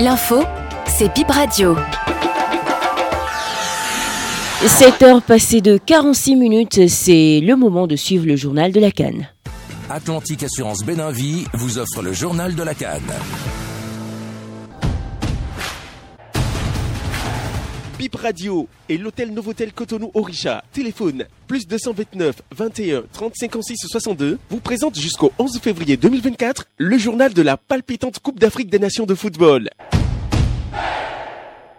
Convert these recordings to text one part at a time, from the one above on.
L'info, c'est Bip Radio. 7 heures passées de 46 minutes, c'est le moment de suivre le journal de la Cannes. Atlantique Assurance Béninvie vous offre le journal de la Cannes. Bip Radio et l'hôtel Novotel Cotonou Orisha, téléphone plus 229 21 30 56 62, vous présente jusqu'au 11 février 2024 le journal de la palpitante Coupe d'Afrique des Nations de football.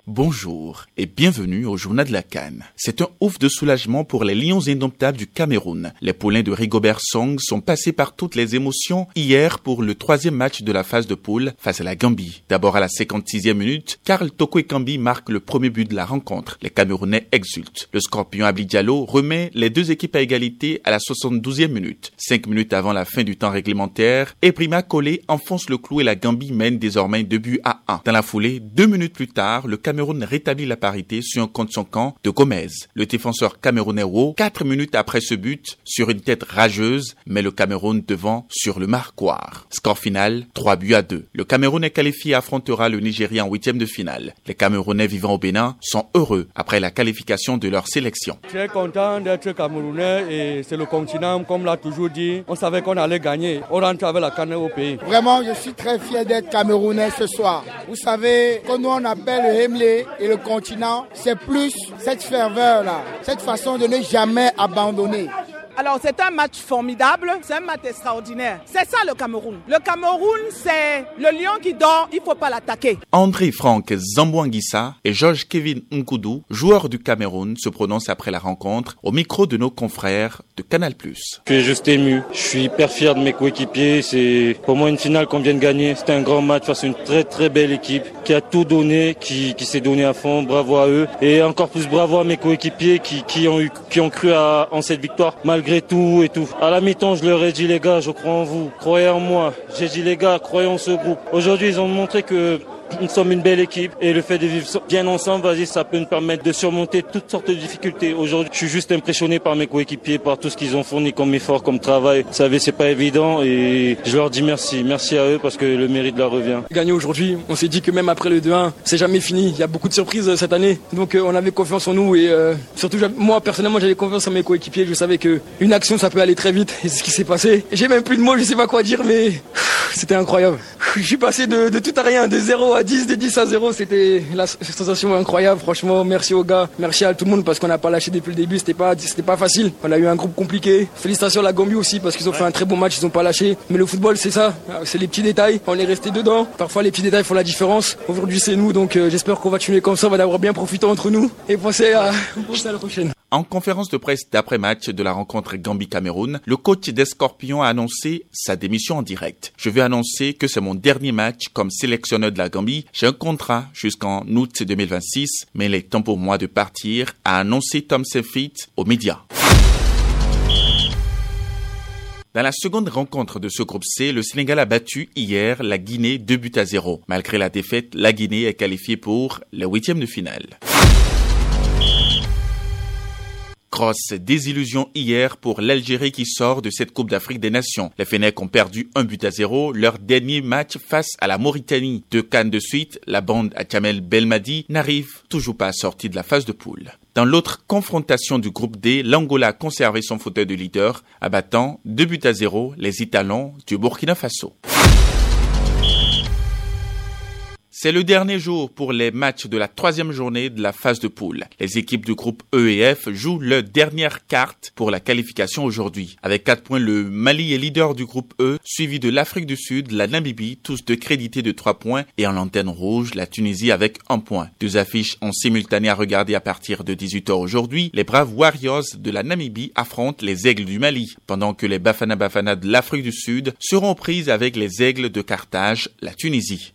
Bonjour et bienvenue au journal de la Cannes. C'est un ouf de soulagement pour les Lions indomptables du Cameroun. Les poulains de Rigobert Song sont passés par toutes les émotions hier pour le troisième match de la phase de poule face à la Gambie. D'abord à la 56e minute, Karl Tokwe Kambi marque le premier but de la rencontre. Les Camerounais exultent. Le Scorpion Abli Diallo remet les deux équipes à égalité à la 72e minute. Cinq minutes avant la fin du temps réglementaire, Eprima Collé enfonce le clou et la Gambie mène désormais deux buts à un. Dans la foulée, deux minutes plus tard, le Cameroun Cameroun rétablit la parité sur un compte son camp de Gomez. Le défenseur camerounais Wo, quatre minutes après ce but, sur une tête rageuse, met le Cameroun devant sur le marquoir. Score final, 3 buts à 2. Le Cameroun est qualifié affrontera le Nigeria en huitième de finale. Les Camerounais vivant au Bénin sont heureux après la qualification de leur sélection. Très content d'être Camerounais et c'est le continent, comme l'a toujours dit. On savait qu'on allait gagner. On rentre avec la canne au pays. Vraiment, je suis très fier d'être Camerounais ce soir. Vous savez, quand nous on appelle le Hemley et le continent, c'est plus cette ferveur-là, cette façon de ne jamais abandonner. Alors c'est un match formidable, c'est un match extraordinaire. C'est ça le Cameroun. Le Cameroun, c'est le lion qui dort, il faut pas l'attaquer. André Franck Zambouanguissa et Georges Kevin Nkoudou, joueurs du Cameroun, se prononcent après la rencontre au micro de nos confrères de Canal+. Je suis juste ému. Je suis hyper fier de mes coéquipiers. C'est pour moi une finale qu'on vient de gagner. C'était un grand match face à une très très belle équipe qui a tout donné, qui, qui s'est donné à fond. Bravo à eux. Et encore plus bravo à mes coéquipiers qui, qui, ont, eu, qui ont cru à, en cette victoire malgré tout et tout. À la mi-temps, je leur ai dit les gars, je crois en vous. Croyez en moi. J'ai dit les gars, croyez en ce groupe. Aujourd'hui, ils ont montré que nous sommes une belle équipe et le fait de vivre bien ensemble, vas-y, ça peut nous permettre de surmonter toutes sortes de difficultés. Aujourd'hui, je suis juste impressionné par mes coéquipiers, par tout ce qu'ils ont fourni comme effort, comme travail. Vous savez, c'est pas évident et je leur dis merci. Merci à eux parce que le mérite leur revient. Gagner aujourd'hui, on s'est dit que même après le 2-1, c'est jamais fini. Il y a beaucoup de surprises cette année. Donc euh, on avait confiance en nous et euh, surtout moi personnellement, j'avais confiance en mes coéquipiers. Je savais que une action ça peut aller très vite et c'est ce qui s'est passé. J'ai même plus de mots, je sais pas quoi dire mais c'était incroyable. Je suis passé de, de tout à rien, de 0 à 10, de 10 à 0, c'était la sensation incroyable. Franchement, merci aux gars, merci à tout le monde parce qu'on n'a pas lâché depuis le début. C'était pas, c'était pas facile. On a eu un groupe compliqué. Félicitations à la Gambie aussi parce qu'ils ont fait un très bon match. Ils ont pas lâché. Mais le football, c'est ça. C'est les petits détails. On est resté dedans. Parfois, les petits détails font la différence. Aujourd'hui, c'est nous. Donc, euh, j'espère qu'on va continuer comme ça. On va d'avoir bien profité entre nous et penser à, penser à la prochaine. En conférence de presse d'après-match de la rencontre Gambie-Cameroun, le coach des Scorpions a annoncé sa démission en direct. Je veux annoncer que c'est mon dernier match comme sélectionneur de la Gambie. J'ai un contrat jusqu'en août 2026, mais il est temps pour moi de partir, a annoncé Tom Sefit aux médias. Dans la seconde rencontre de ce groupe C, le Sénégal a battu hier la Guinée 2 buts à 0. Malgré la défaite, la Guinée est qualifiée pour le huitième de finale. Grosse désillusion hier pour l'Algérie qui sort de cette Coupe d'Afrique des Nations. Les Fennecs ont perdu un but à zéro leur dernier match face à la Mauritanie. Deux cannes de suite, la bande à Kamel Belmadi n'arrive toujours pas à sortir de la phase de poule. Dans l'autre confrontation du groupe D, l'Angola a conservé son fauteuil de leader, abattant deux buts à zéro les Italons du Burkina Faso. C'est le dernier jour pour les matchs de la troisième journée de la phase de poule. Les équipes du groupe E et F jouent leur dernière carte pour la qualification aujourd'hui. Avec 4 points, le Mali est leader du groupe E, suivi de l'Afrique du Sud, la Namibie, tous deux crédités de 3 points, et en lanterne rouge, la Tunisie avec 1 point. Deux affiches en simultané à regarder à partir de 18h aujourd'hui. Les braves Warriors de la Namibie affrontent les Aigles du Mali, pendant que les Bafana Bafana de l'Afrique du Sud seront prises avec les Aigles de Carthage, la Tunisie.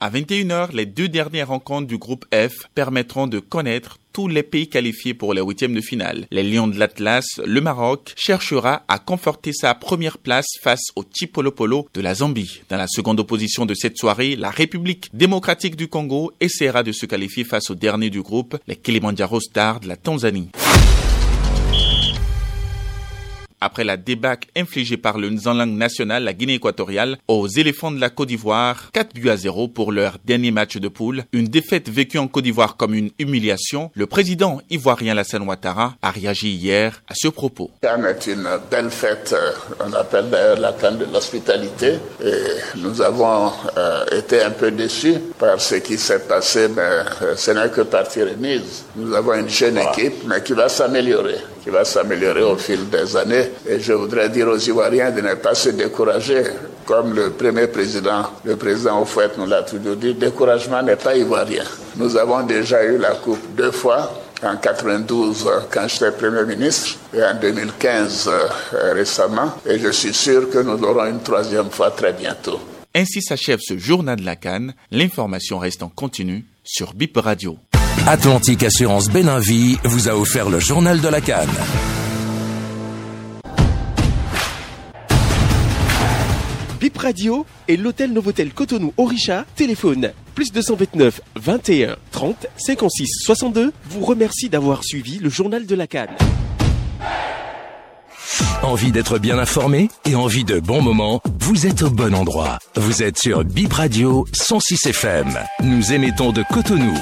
À 21h, les deux dernières rencontres du groupe F permettront de connaître tous les pays qualifiés pour les huitièmes de finale. Les Lions de l'Atlas, le Maroc, cherchera à conforter sa première place face au Chipolopolo de la Zambie. Dans la seconde opposition de cette soirée, la République démocratique du Congo essaiera de se qualifier face au dernier du groupe, les Kilimanjaro Stars de la Tanzanie. Après la débâcle infligée par le Nzanlang national, la Guinée équatoriale, aux éléphants de la Côte d'Ivoire, 4 buts à 0 pour leur dernier match de poule. Une défaite vécue en Côte d'Ivoire comme une humiliation. Le président ivoirien Lassane Ouattara a réagi hier à ce propos. Cannes est une belle fête, euh, on appelle d'ailleurs la Cannes de l'hospitalité. Et nous avons euh, été un peu déçus par ce qui s'est passé, mais euh, ce n'est que partie remise. Nous avons une jeune équipe, mais qui va s'améliorer, qui va s'améliorer au fil des années. Et je voudrais dire aux Ivoiriens de ne pas se décourager. Comme le premier président, le président Oufouette nous l'a toujours dit, découragement n'est pas ivoirien. Nous avons déjà eu la coupe deux fois, en 92 quand j'étais Premier ministre et en 2015 euh, récemment. Et je suis sûr que nous l'aurons une troisième fois très bientôt. Ainsi s'achève ce journal de la Cannes. L'information reste en continu sur BIP Radio. Atlantique Assurance Béninvie vous a offert le journal de la Cannes. BIP Radio et l'hôtel Novotel Cotonou Orisha téléphone plus 229 21 30 56 62 vous remercie d'avoir suivi le journal de la Cannes. Envie d'être bien informé et envie de bons moments? Vous êtes au bon endroit. Vous êtes sur Bip Radio 106 FM. Nous émettons de Cotonou.